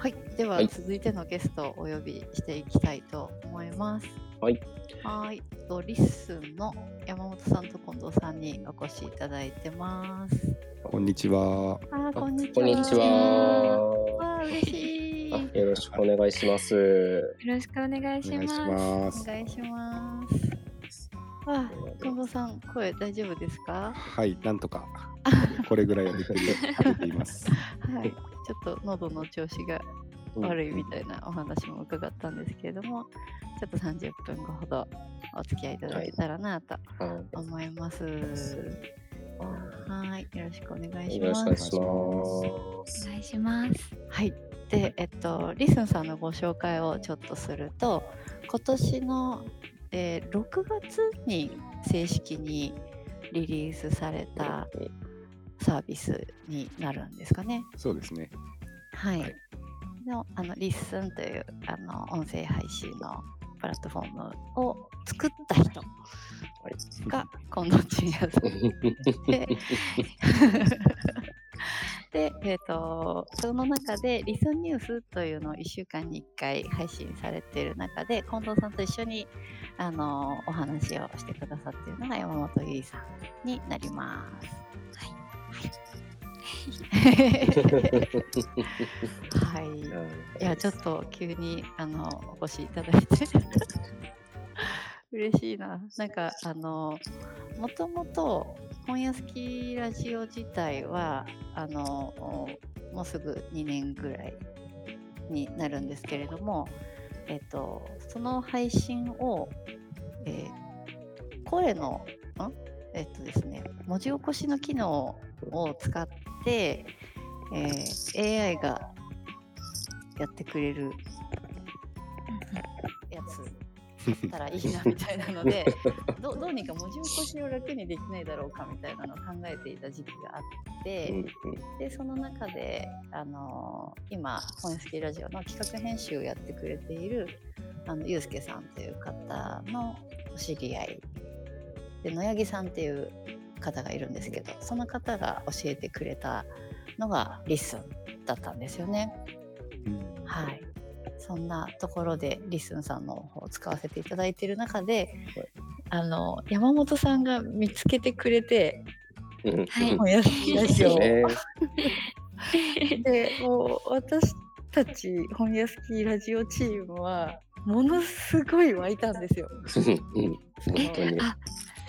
はい、では、はい続いてのゲストをお呼びしていきたいと思います。はい。はい、とリッスンの山本さんと近藤さんにお越しいただいてます。こんにちは。あー、こんにちは。こんにちは。わあ、嬉しい。あよろしくお願いします。よろしくお願いします。お願いします。あ、近藤さん、声大丈夫ですか？はい、なんとか これぐらいはできるできています。はい、ちょっと喉の調子が悪いみたいなお話も伺ったんですけれども、ちょっと30分後ほどお付き合いいただけたらなとは思います。いはい、よろしくお願いしよろます。しくお願いします。お願いします。はい。で、えっと、リスンさんのご紹介をちょっとすると、今年の、えー6月に正式にリリースされたサービスになるんですかね。そうですね。はい。はいのあの LISTENというあの音声配信のプラットフォームを作った人が近藤淳也さんで、で、えっ、と、その中で、 LISTEN NEWS というのを1週間に1回配信されている中で、近藤さんと一緒に、あの、お話をしてくださっているのが山本ゆいさんになります。はい。はい。いや、ちょっと急に、あの、お越しいただいて。嬉しいな。なんか、あの、もともと、本屋好きラジオ自体は、あの、もうすぐ2年ぐらいになるんですけれども、えっと、その配信を、えー声の、ん？えっとですね、文字起こしの機能を使って、えー AI がやってくれるやつだったらいいなみたいなので どどうにか文字起こしを楽にできないだろうかみたいなのを考えていた時期があって、でその中で、あのー今「本屋好きラジオ」の企画編集をやってくれているあのゆうすけさんという方のお知り合い。で野柳さんっていう方がいるんですけどその方が教えてくれたのが LISTEN だったんですよね。うん。はい。そんなところで LISTEN さんの方を使わせていただいている中で、あの山本さんが見つけてくれてうん。はい本屋好きラジオで もう私たち本屋好きラジオチームはものすごい湧いたんですよ。うん。本当に。あ、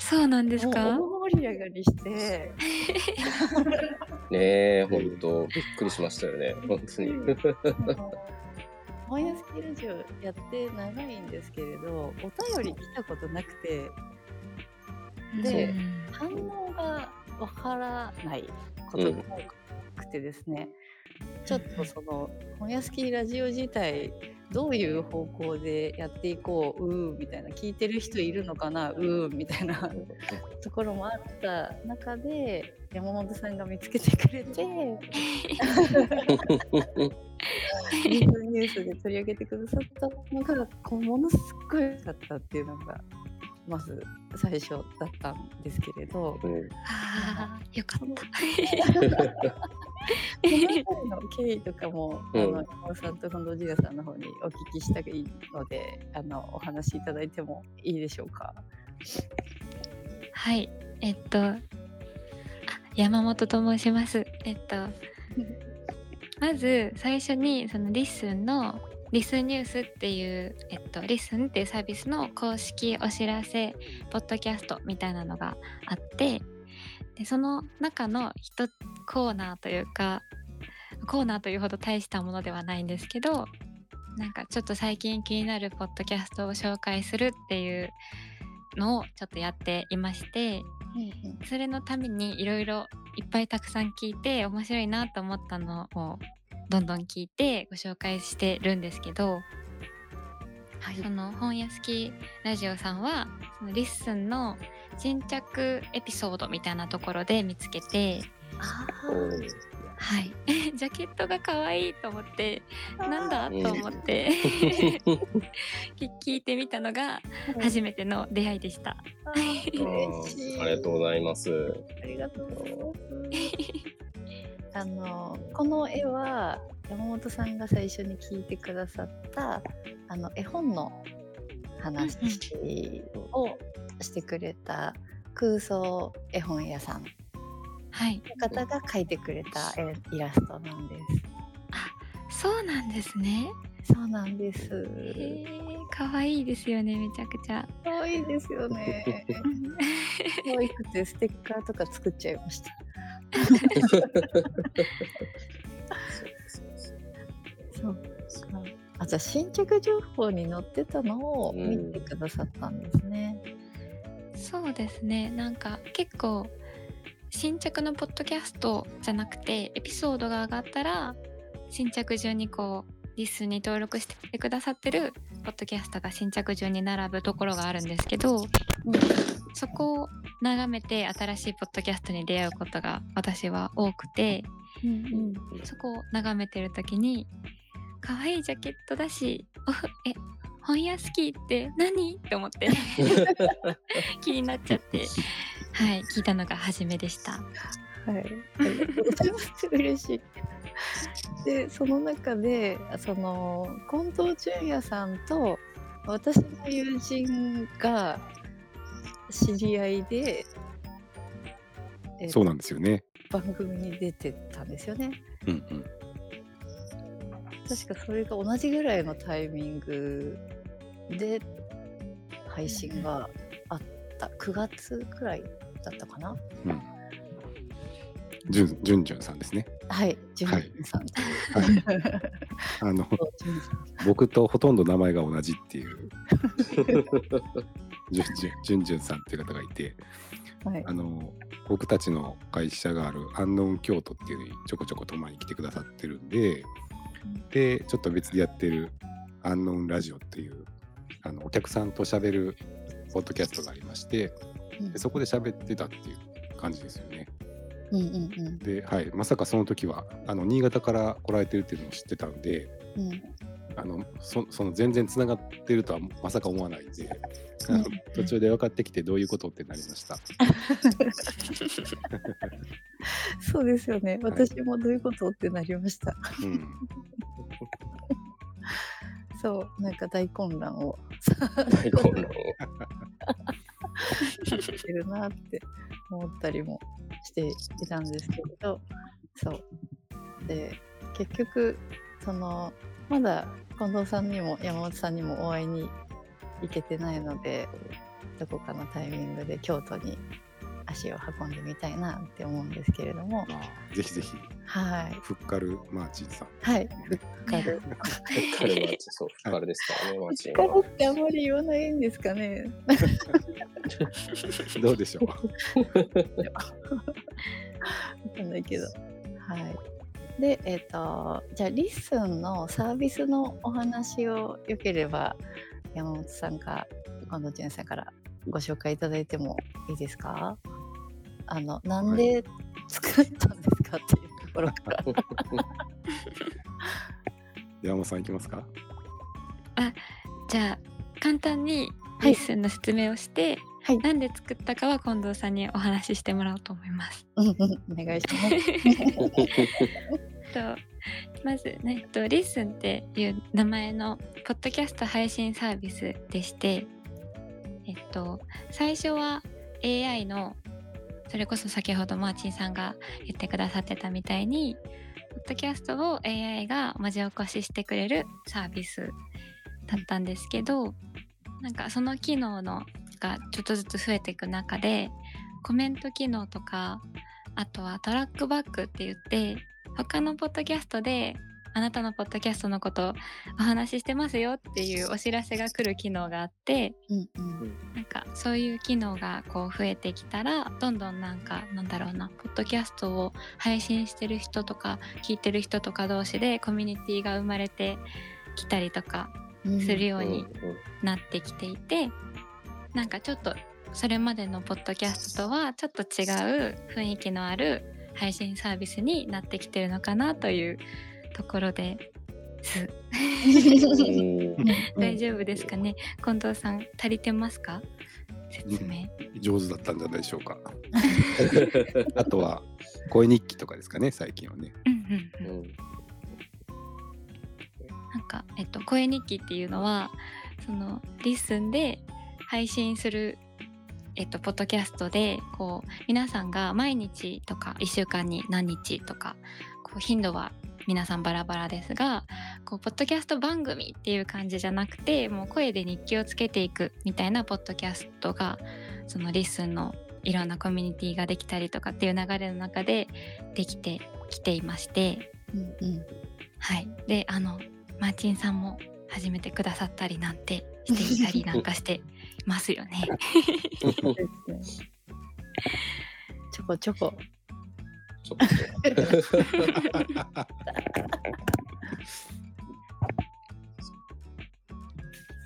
そうなんですか？もう大盛り上がりして、ねえ、本当びっくりしましたよね。本当に。あの本屋好きラジオやって長いんですけれど、お便り来たことなくて、でうん反応がわからないことが多くてですね、ちょっとその本屋好きラジオ自体どういう方向でやっていこううーんみたいな聞いてる人いるのかなうーんみたいなところもあった中で山本さんが見つけてくれて ニュースで取り上げてくださったのがものすごい良かったっていうのがまず最初だったんですけれど。うんあーよかった。その経緯とかも、うんあの山本さんと近藤ジ也さんの方にお聞きしたいのであのお話しいただいてもいいでしょうか？はい、えっと、あ山本と申します。えっと、まず最初にその LISTEN の LISTEN NEWS っていう、えっと、 LISTEN っていうサービスの公式お知らせポッドキャストみたいなのがあってでその中の一コーナーというかコーナーというほど大したものではないんですけどなんかちょっと最近気になるポッドキャストを紹介するっていうのをちょっとやっていましてそれのためにいろいろいっぱいたくさん聞いて面白いなと思ったのをどんどん聞いてご紹介してるんですけど、その本屋好きラジオさんはその LISTEN の新着エピソードみたいなところで見つけてはい ジャケットが可愛いと思ってなんだと思って聞 聞いてみたのが初めての出会いでした。あー嬉しい。ありがとうございます。ありがとうございます。あのこの絵は、山本さんが最初に聞いてくださったあの絵本の話をしてくれた空想絵本屋さんはい。の方が描いてくれた絵イラストなんです。そうなんですね。そうなんです。可愛いですよね、めちゃくちゃ。可愛いですよね。可愛くてステッカーとか作っちゃいました。そうか。あ、じゃあ新着情報に載ってたのを見てくださったんですね。そうですね。なんか結構新着のポッドキャストじゃなくてエピソードが上がったら新着順にこうリスに登録してくださってるポッドキャストが新着順に並ぶところがあるんですけど、そこを眺めて新しいポッドキャストに出会うことが私は多くてうんそこを眺めてる時に可愛いジャケットだしえ本屋好きって何？って思って。気になっちゃって。はい聞いたのが初めでした。はい。嬉しい。で、その中で、その近藤淳也さんと私の友人が知り合いで、えそうなんですよね。番組に出てたんですよね。うんうん。確かそれが同じぐらいのタイミングで配信があった。9月くらいだったかな。うん。じゅんじゅんじゅんさんですね。はい、淳はい也さん。と。あの僕とほとんど名前が同じっていう。じゅんじゅんじゅんじゅんさんっていう方がいて、はい。あの僕たちの会社があるアンノン京都っていうのにちょこちょこと前に来てくださってるんで、でちょっと別でやってるアンノンラジオっていうあのお客さんと喋るポッドキャストがありましてうん。でそこで喋ってたっていう感じですよね。うんうんうんで、はい、まさかその時はあの新潟から来られてるっていうのを知ってたんでうんあのそその全然つながってるとはまさか思わないんで、うん途中で分かってきてどういうことってなりました。そうですよね。私もどういうことってなりました。うんそう、なんか大混乱を大混乱を。してるなって思ったりもしていたんですけれど、そう。で、結局、その、まだ近藤さんにも山本さんにもお会いに行けてないので、どこかのタイミングで京都に足を運んでみたいなって思うんですけれども、ぜひぜひ、はい。フッカルマーチンさん。はい。ふっかる。彼はそう、フカルですからね、マーチンふっかは。るってあんまり言わないんですかね。どうでしょう？わかんないけど。はい。で、えっ、と、じゃあ、 LISTEN のサービスのお話をよければ、山本さんか、近藤淳さんからご紹介いただいてもいいですか？あの、なんで作ったんですかっていうところから。山本さんいきますか？じゃあ簡単にはい LISTEN の説明をして、はいなんで作ったかは近藤さんにお話ししてもらおうと思います。お願いします。とまず、ね、と LISTEN っていう名前のポッドキャスト配信サービスでして、えっと、最初は AI のそれこそ先ほどマーチンさんが言ってくださってたみたいにポッドキャストを AI が文字起こししてくれるサービスだったんですけどなんかその機能のがちょっとずつ増えていく中でコメント機能とかあとはトラックバックって言って他のポッドキャストであなたのポッドキャストのことお話ししてますよっていうお知らせが来る機能があってうんうん。なんかそういう機能がこう増えてきたらどんどんなんかなんだろうなポッドキャストを配信してる人とか聞いてる人とか同士でコミュニティが生まれてきたりとかうんするよううんになってきていて、なんかちょっとそれまでのポッドキャストとはちょっと違う雰囲気のある配信サービスになってきてるのかなというところです。うん 大丈夫ですかね？近藤さん足りてますか？説明。上手だったんじゃないでしょうか。あとは声日記とかですかね、最近はね。うんうんうんうんか、えっと、声日記っていうのはその LISTEN で配信する、えっと、ポッドキャストでこう皆さんが毎日とか1週間に何日とかこう頻度は皆さんバラバラですがこうポッドキャスト番組っていう感じじゃなくてもう声で日記をつけていくみたいなポッドキャストがその LISTEN のいろんなコミュニティができたりとかっていう流れの中でできてきていまして、うんうん。はい、であのマーチンさんも始めてくださったりなんてしていたりなんかしてますよね。ちょこちょこちょっと。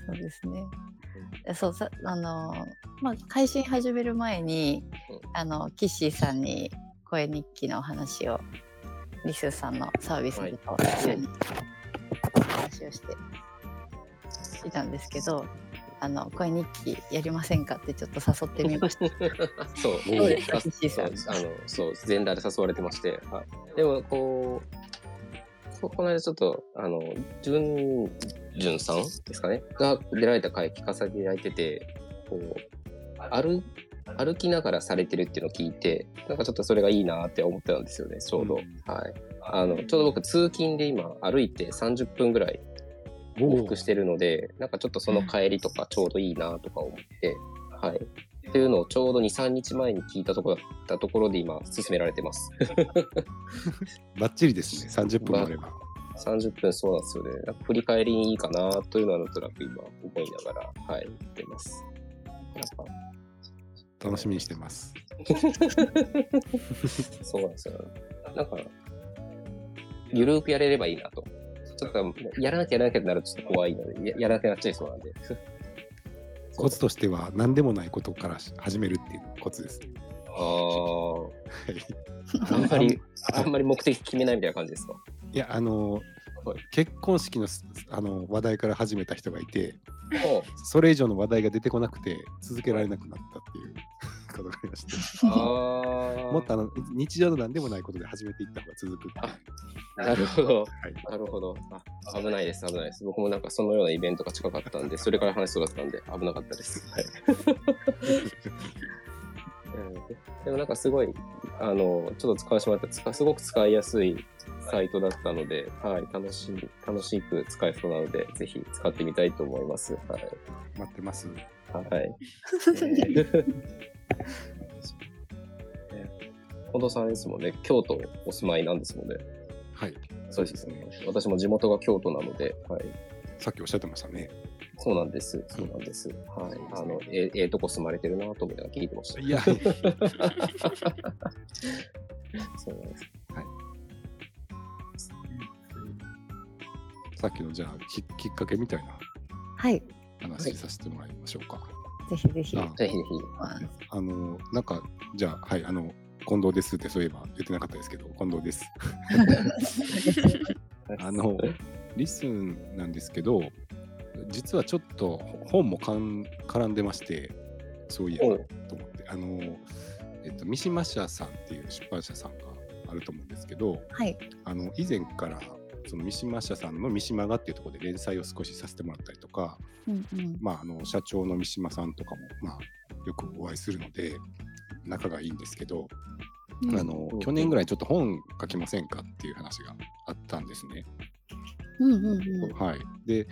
そうですね。えそうさあのまあ配信始める前に、うんあのキッシーさんに声日記のお話をリスーさんのサービスと一緒に話をしていたんですけど、あの声日記やりませんかってちょっと誘ってみました。そう、そうですかあのそう全裸で誘われてまして、はい、でもこうここの間ちょっとあのじゅんじゅんさんですかねが出られた回聞かせていただいててこう歩歩きながらされてるっていうのを聞いてなんかちょっとそれがいいなって思ってたんですよねちょうど、うん。はい。あのちょうど僕通勤で今歩いて30分ぐらい往復してるので、なんかちょっとその帰りとかちょうどいいなとか思って、はい。っていうのをちょうど2、3日前に聞いたところだったところで今、進められてます。バッチリですね、30分もあれば。30分そうなんですよね。なんか振り返りにいいかなというのはなんとなく今思いながら、はい、言ってます。楽しみにしてます。そうなんですよ。なんか、ゆるくやれればいいなと。ちょっと、やらなきゃやらなきゃってなるとちょっと怖いので、ややらなくなっちゃいそうなんで。コツとしては何でもないことから始めるっていうコツです。ね。ああ、あんまり、あんまり目的決めないみたいな感じですか？いや、あの、結婚式のすあの話題から始めた人がいて、おそれ以上の話題が出てこなくて続けられなくなったっていうことがありまして、あ もっとあの日常の何でもないことで始めていった方が続くなるほど。はい、なるほど。あ危ないです、危ないです。僕もなんかそのようなイベントが近かったんで、それから話そうだったんで、危なかったです。はい。う んでもなんかすごい、あの、ちょっと使わせてもらったすごく使いやすいサイトだったので、はい、楽しい、楽しく使えそうなので、ぜひ使ってみたいと思います。はい。待ってます。はい。えー近藤さんですもんね、京都お住まいなんですもんね。はい、そうですね。私も地元が京都なので、はい。さっきおっしゃってましたね。そうなんです。そうなんです。はい。あの、えええとこ住まれてるなと思いながら聞いてました。いや、そうなんです。さっきのじゃあききっかけみたいなはい、話させてもらいましょうか。ぜひぜひ。あぜひぜあの、なんか、じゃあ、はい、あの、近藤ですってそういえば言ってなかったですけど、近藤です。ひ。あの、リスンなんですけど、実はちょっと本もかん絡んでまして、そういえばと思って、あの、えっと、三島社さんっていう出版社さんがあると思うんですけど、はい、あの以前からその三島社さんの三島がっていうところで連載を少しさせてもらったりとか、うんうん、まあ、あの社長の三島さんとかも、まあ、よくお会いするので仲がいいんですけど、うんあの去年ぐらいちょっと本書きませんかっていう話があったんですね。うんうんうん。はい、で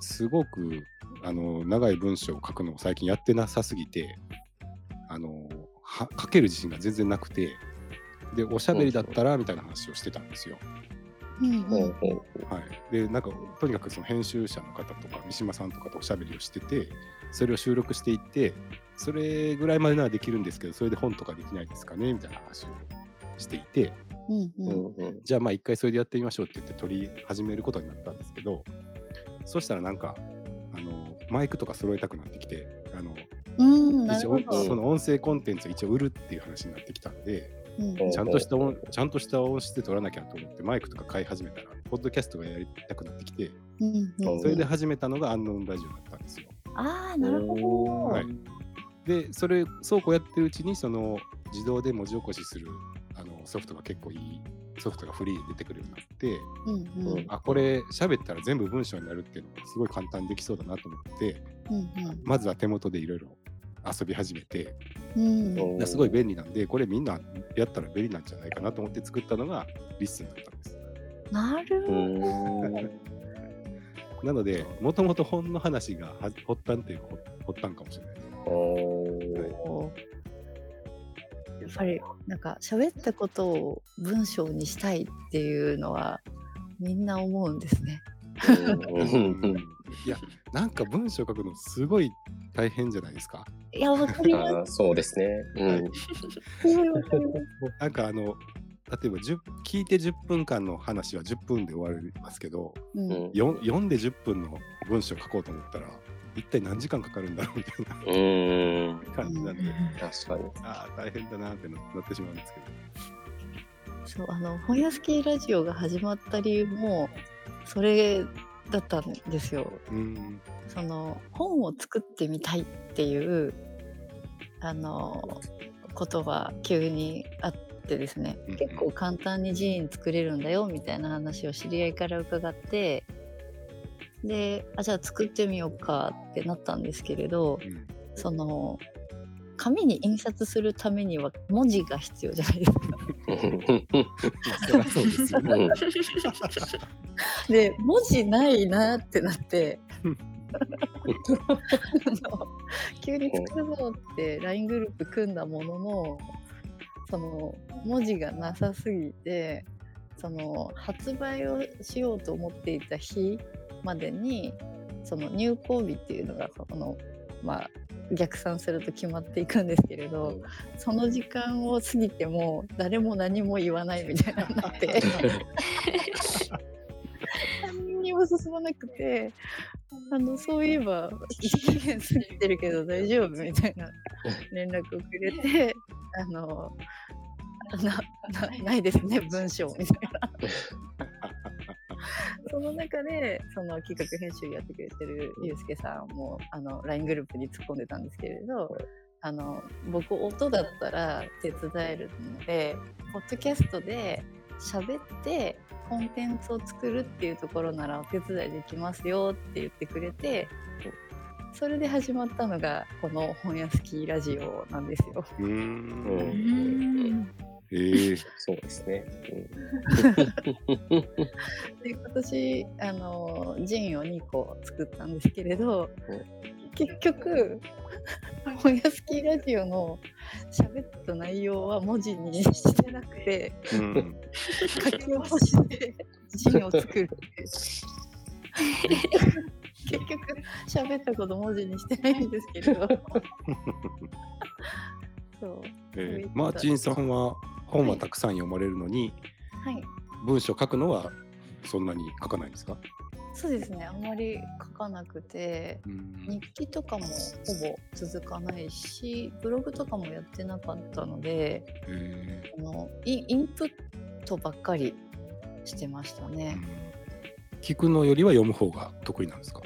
すごくあの長い文章を書くのを最近やってなさすぎてあのは書ける自信が全然なくてでおしゃべりだったらみたいな話をしてたんですよ。でなんかとにかくその編集者の方とか三島さんとかとおしゃべりをしててそれを収録していってそれぐらいまでならできるんですけどそれで本とかできないですかねみたいな話をしていてうんううんんうん。じゃあまあ一回それでやってみましょうって言って取り始めることになったんですけどそしたらなんかあのマイクとか揃えたくなってきてあのうん、な一応るほど。その音声コンテンツを一応売るっていう話になってきたんでうん。ちゃんとした音ちゃんとした音質で撮らなきゃと思ってマイクとか買い始めたらポッドキャストがやりたくなってきてうんうん、それで始めたのがアンノーンラジオだったんですよ。ああ、なるほど。はい。でそれそうこうやってるうちにその自動で文字起こしするあのソフトが結構いいソフトがフリーで出てくるようになって、うんうん。あこれ喋ったら全部文章になるっていうのがすごい簡単にできそうだなと思ってうん。まずは手元でいろいろ遊び始めてうんうんすごい便利なんでこれみんなやったら便利なんじゃないかなと思って作ったのがLISTEN だったんです。うんなるほど。ん。なのでもともと本の話がは発端っていうか発端かもしれない。おーやっぱりなんか喋ったことを文章にしたいっていうのはみんな思うんですね。うん いやなんか文章書くのすごい大変じゃないですか。いやわかりまあーそうですね。うん。なんかあの例えば10聞いて10分間の話は10分で終わりますけどうん読んで10分の文章書こうと思ったら一体何時間かかるんだろうみたいなうん。感じなんで、確かに。ああ大変だなってななってしまうんですけど。そうあの本屋スキーラジオが始まった理由もそれだったんですよ。うんその本を作ってみたいっていうあのことが急にあってですねうん結構簡単にジーン作れるんだよみたいな話を知り合いから伺ってであじゃあ作ってみようかってなったんですけれどうん。その紙に印刷するためには文字が必要じゃないですか。で文字ないなってなって 急に作るぞって LINE グループ組んだもののその文字がなさすぎてその発売をしようと思っていた日までにその入稿日っていうのがそのまあ逆算すると決まっていくんですけれど、その時間を過ぎても誰も何も言わないみたいになって 何にも進まなくてあのそういえば期限過ぎてるけど大丈夫？みたいな連絡をくれて あのななないですね文章みたいな。その中でその企画編集やってくれてるゆうすけさんもあの LINE グループに突っ込んでたんですけれどあの僕音だったら手伝えるのでポッドキャストで喋ってコンテンツを作るっていうところならお手伝いできますよって言ってくれてそれで始まったのがこの本屋スキーラジオなんですよ。うーうん。んえ。えそうですね。で今年あのジンを2個作ったんですけれど、結局本屋スキーラジオの喋った内容は文字にしてなくてうん書き起こしてジンを作る結局喋ったこと文字にしてないんですけれど。そう。えーマーチンさんは本はたくさん読まれるのに、はい。文章書くのはそんなに書かないんですか、そうですね。あんまり書かなくてうん。日記とかもほぼ続かないしブログとかもやってなかったのでえあのインプットばっかりしてましたーね。う。ん。聞くのよりは読む方が得意なんですか、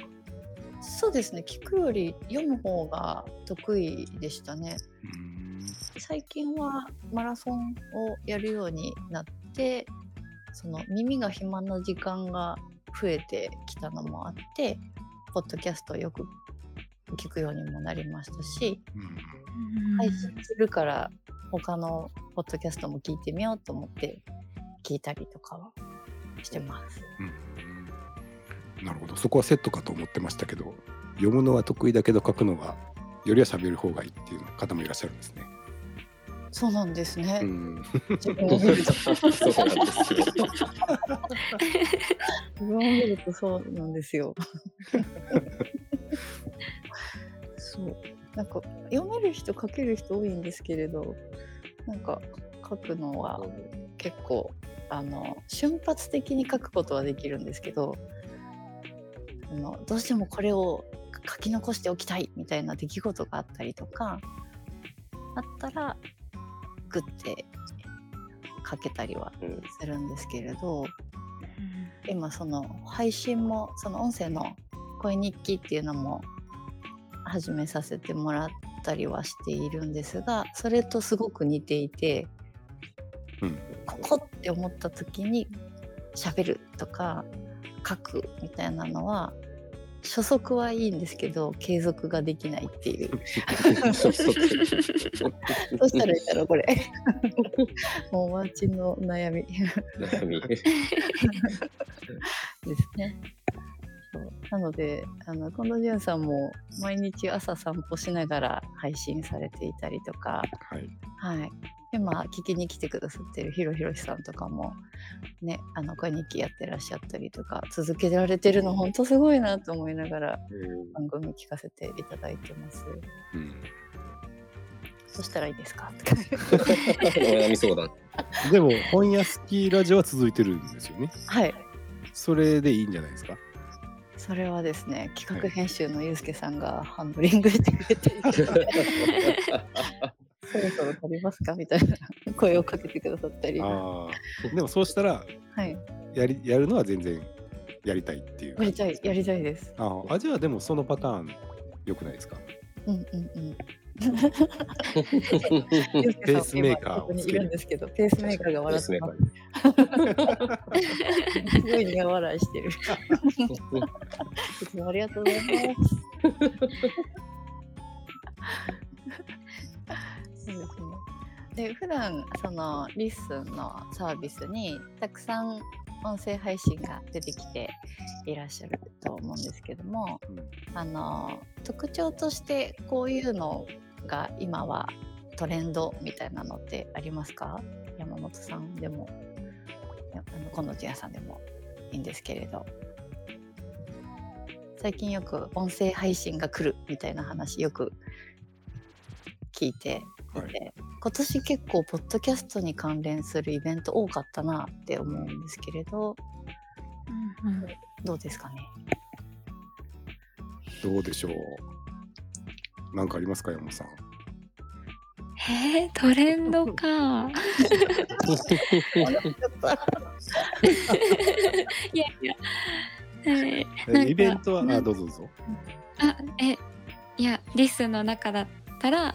そうですね。聞くより読む方が得意でしたね。うん。最近はマラソンをやるようになってその耳が暇な時間が増えてきたのもあってポッドキャストをよく聞くようにもなりましたしうん配信するから他のポッドキャストも聞いてみようと思って聞いたりとかはしてます。うんなるほどそこはセットかと思ってましたけど読むのは得意だけど書くのはよりは喋る方がいいっていう方もいらっしゃるんですね。そうなんですね。うん自分を見るとそうなんですよ。自分を見るとそうなんですよ。そうなんか読める人書ける人多いんですけれどなんか書くのは結構あの瞬発的に書くことはできるんですけどあのどうしてもこれを書き残しておきたいみたいな出来事があったりとかあったらグッて書けたりはうん。するんですけれど今その配信もその音声の声日記っていうのも始めさせてもらったりはしているんですがそれとすごく似ていて、うん。ここうって思った時に喋るとか書くみたいなのは初速はいいんですけど継続ができないっていう どうしたらいいんだろうこれもうマーチンの悩み悩み。ですね。なのであの近藤潤さんも毎日朝散歩しながら配信されていたりとか、はい。はい、今聞きに来てくださってるひろひろしさんとかもねあの声日記やってらっしゃったりとか続けられてるの本当すごいなと思いながら番組聞かせていただいてます。うん。どうしたらいいですか？お悩み相談。でも本屋好きラジオは続いてるんですよね。はいそれでいいんじゃないですか？それはですね企画編集のゆうすけさんがハンドリングしてくれていて そろそろ足りますか？みたいな。声をかけてくださったり、はああ。でもそうしたらい、やりやるのは全然やりたいっていうや。りたいやりたいです。ああ。あじゃあでもそのパターン良くないですか？うんうんうん。ペースメーカーをいるるん。ですけど、ペースメーカーが笑ってまーす。すごい苦笑いしてる。いつもありがとうございます。で普段その LISTEN のサービスにたくさん音声配信が出てきていらっしゃると思うんですけども、うん。あの特徴としてこういうのが今はトレンドみたいなのってありますか？山本さんでも。やあの近藤千屋さんでもいいんですけれど。最近よく音声配信が来るみたいな話よく聞いてい。て、今年結構ポッドキャストに関連するイベント多かったなって思うんですけれど。うんうん。どうですかね？どうでしょう？なんかありますか山本さん？えー、トレンドか。いやいや。はいえなんかイベントはあどうぞどうぞ。あえいやリスの中だった。ら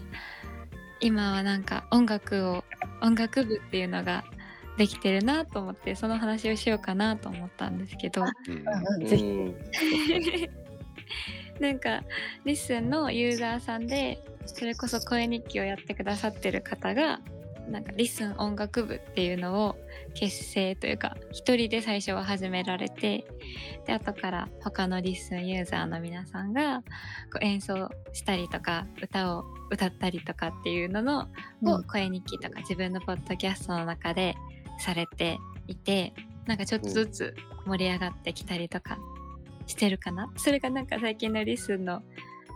今はなんか音楽を音楽部っていうのができてるなと思ってその話をしようかなと思ったんですけど。なんか LISTEN のユーザーさんでそれこそ声日記をやってくださってる方がなんか LISTEN 音楽部っていうのを結成というか一人で最初は始められてで後から他の LISTEN ユーザーの皆さんがこう演奏したりとか歌を歌ったりとかっていうののを声日記とか自分のポッドキャストの中でされていてなんかちょっとずつ盛り上がってきたりとかしてるかな？それがなんか最近のリスンの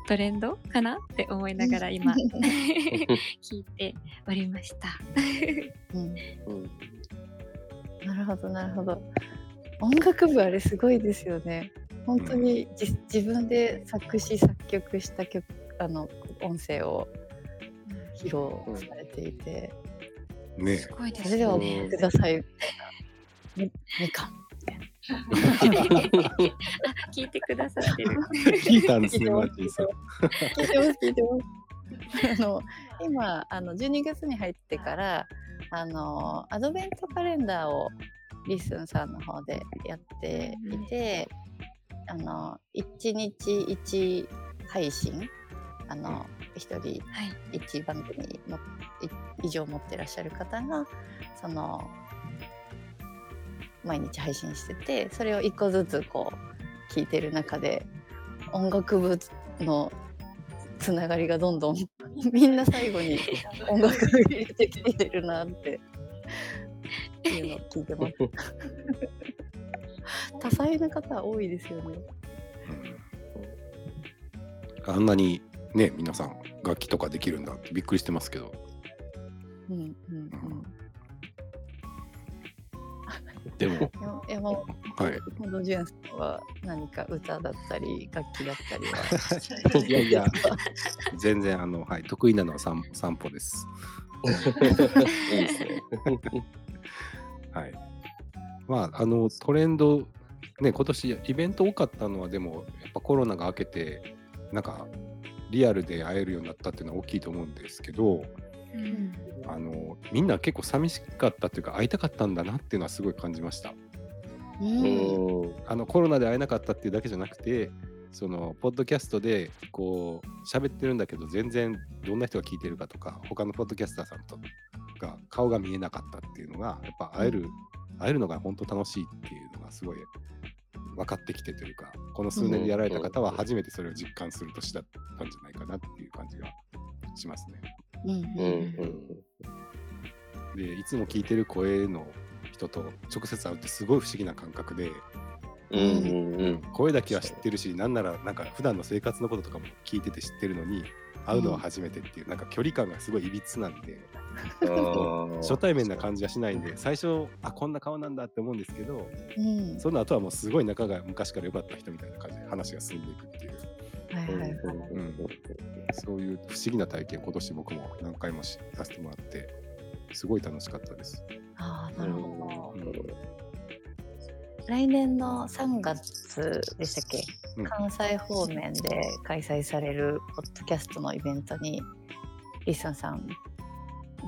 トレンドかなって思いながら今うん。聞いておりました。うん。うん。なるほどなるほど。音楽部あれすごいですよね。本当にじ、自分で作詞作曲した曲あの音声を披露されていて、ね。すごいですそれではおうん聴きください。みみかん。あ聞いてくださってる。聞いたんですね聞いてますマーティンさん。聞いてます聞いてますあの今あの12月に入ってからあのアドベントカレンダーを LISTEN さんの方でやっていて、あの1日1配信あの1人はい。1番組もい以上持ってらっしゃる方がその毎日配信しててそれを1個ずつこう聞いてる中で音楽部のつながりがどんどん みんな最後に音楽を入れてきてるなっていうのを聞いてます。多彩な方多いですよね。うんあんなにね皆さん楽器とかできるんだってびっくりしてますけど。うんうんでもや山本はい。近藤潤さんは何か歌だったり楽器だったりは いやいや全然あのはい得意なのは散散歩です。いいですね。はい。まああのトレンドね今年イベント多かったのはでもやっぱコロナが明けてなんかリアルで会えるようになったっていうのは大きいと思うんですけどうんあのみんな結構寂しかったっていうか会いたかったんだなっていうのはすごい感じました。うんうんあのコロナで会えなかったっていうだけじゃなくてそのポッドキャストでこう喋ってるんだけど全然どんな人が聞いてるかとか他のポッドキャスターさんとが顔が見えなかったっていうのがやっぱ会える、会えるのが本当楽しいっていうのがすごい分かってきてというかこの数年でやられた方は初めてそれを実感する年だったんじゃないかなっていう感じがしますね。うんうんうん。でいつも聞いてる声の人と直接会うってすごい不思議な感覚でうんうんうん。声だけは知ってるしなんならなんか普段の生活のこととかも聞いてて知ってるのに会うのは初めてっていう、なんか距離感がすごいいびつなんで。初対面な感じはしないんで最初あこんな顔なんだって思うんですけどうん。その後はもうすごい仲が昔から良かった人みたいな感じで話が進んでいくっていう、はいはい。はいうん、そういう不思議な体験今年僕も何回もしさせてもらってすごい楽しかったです。ああなるほど。うん。来年の3月でしたっけ、うん。関西方面で開催されるポッドキャストのイベントに LISTEN さん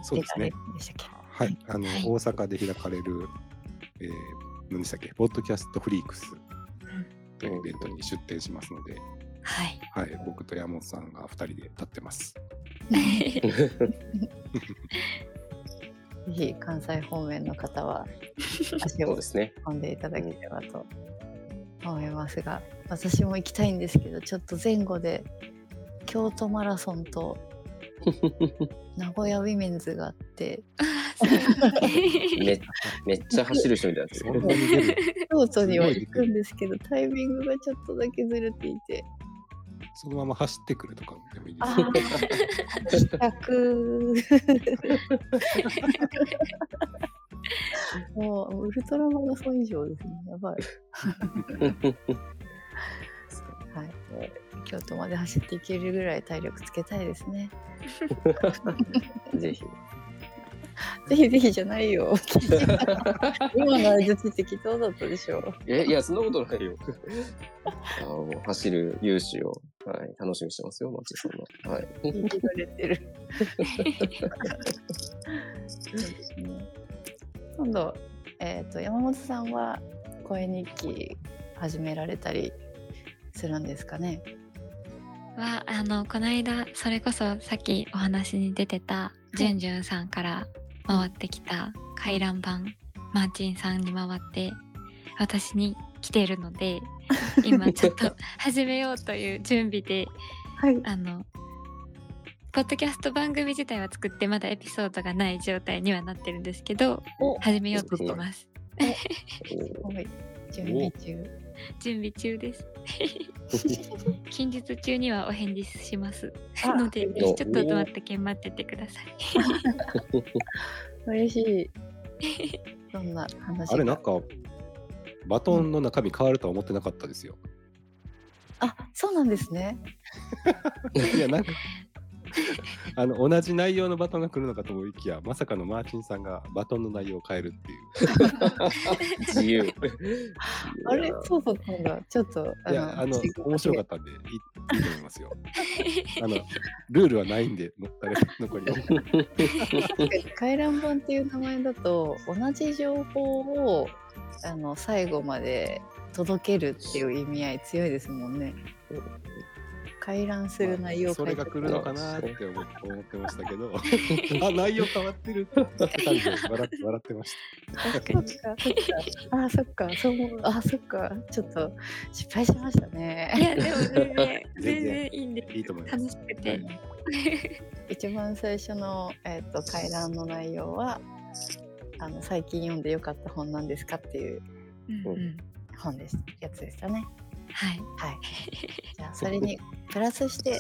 そうですね。出られるんでしたっけ？はい、あの、はい。大阪で開かれる、えー、何でしたっけ、 Podcast Freaks というイベントに出展しますので、はい。はい、僕と山本さんが2人で立ってます。ぜひ関西方面の方は足を そうですね。運んでいただければと思いますが私も行きたいんですけどちょっと前後で京都マラソンと 名古屋ウィメンズがあってめめっちゃ走る人みたいな京都には行くんですけどタイミングがちょっとだけずれていてそのまま走ってくるとかでもいいです。もうウルトラマラソン以上ですね。やばい。はい。京都まで走っていけるぐらい体力つけたいですね。ぜひ。ぜひぜひじゃないよ 今の相づちって適当だったでしょえ、いや、そんなことないよ。あの走る勇姿を、はい、楽しみにしてますよ、松井さんの。はい。聞いてくれてるそうですね今度、えー、と山本さんは声日記始められたりするんですかねはあのこの間それこそさっきお話に出てたじゅんじゅんさんから回ってきた回覧板マーチンさんに回って私に来てるので 今ちょっと始めようという準備ではい。あのポッドキャスト番組自体は作ってまだエピソードがない状態にはなってるんですけどお。始めようとしてます。は い。準備中準備中です。近日中にはお返事します。あのでおちょっと待ってけん待っててください。嬉しい。そんな話があれ、なんか、バトンの中身変わるとは思ってなかったですよ。あそうなんですね。いや、なんか、あの同じ内容のバトンが来るのかと思いきや、まさかのマーチンさんがバトンの内容を変えるっていう。自由。あれ？そうだったんだちょっといや、あの、面白かったんで、いいいいと思いますよ。あの、ルールはないんで、残り回覧板っていう名前だと同じ情報をあの最後まで届けるっていう意味合い強いですもんね。回覧する内容をそれが来るののかなって思思ってましたけど、あ、内容変わってる。って二人で笑って笑ってましそっかそっか。あそっか。そう思うあそっか。ちょっと失敗しましたいね。やでも全然全 全然然いいんでた。いいと思います。楽しくて、一番最初の、えー、と回覧の内容はあの最近読んでよかった本なんですかっていううんうん。本です。やつでしたね。はい。はい。じゃあそれにプラスして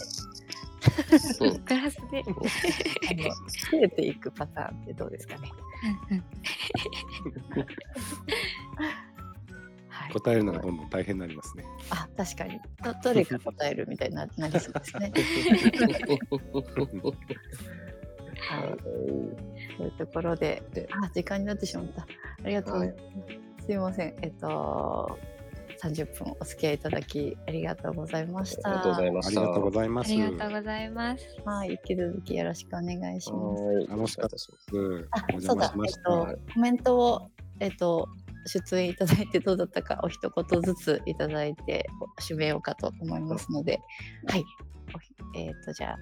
プラスで、増えていくパターンってどうですかね。答えるのがどんどん大変になりますね。あ確かにどどれか答えるみたいにななりそうですね。はい。というところであ時間になってしまった。ありがとうございます。すいません。えっと30分お付き合いいただきありがとうございました。ありがとうございました。ありがとうございまあす。りがとうございます。はい、引き続きよろしくお願いします。はい楽しかったです。あお、そうだった。と、コメントを、えっと、出演いただいてどうだったかお一言ずついただいて締めようかと思いますので、はい、えっと、じゃあ、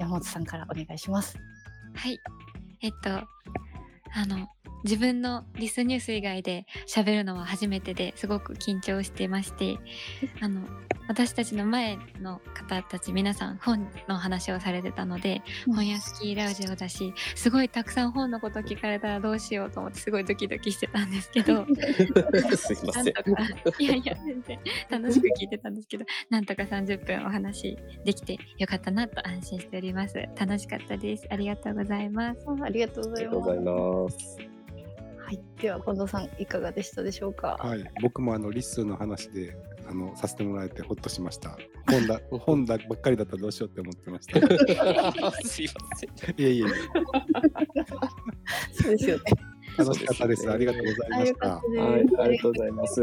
山本さんからお願いします。はい。えっと、あの、自分のリスニュース以外で喋るのは初めてですごく緊張してまして、あの、私たちの前の方たち皆さん本の話をされてたので、うん本屋スキーラジオだし、すごいたくさん本のこと聞かれたらどうしようと思ってすごいドキドキしてたんですけど、すいません。なんとか、いやいや、全然楽しく聞いてたんですけど、なんとか30分お話できてよかったなと安心しております。楽しかったです。ありがとうございます。あありがとうございます。はい、では近藤さんいかがでしたでしょうか？はい、僕もあのリッスンの話であのさせてもらえてほっとしました。本だ 本だばっかりだったらどうしようって思ってました。すいません。いえいえいえ、そうですよね。楽しかったです。ありがとうございました。はい、ありがとうございます。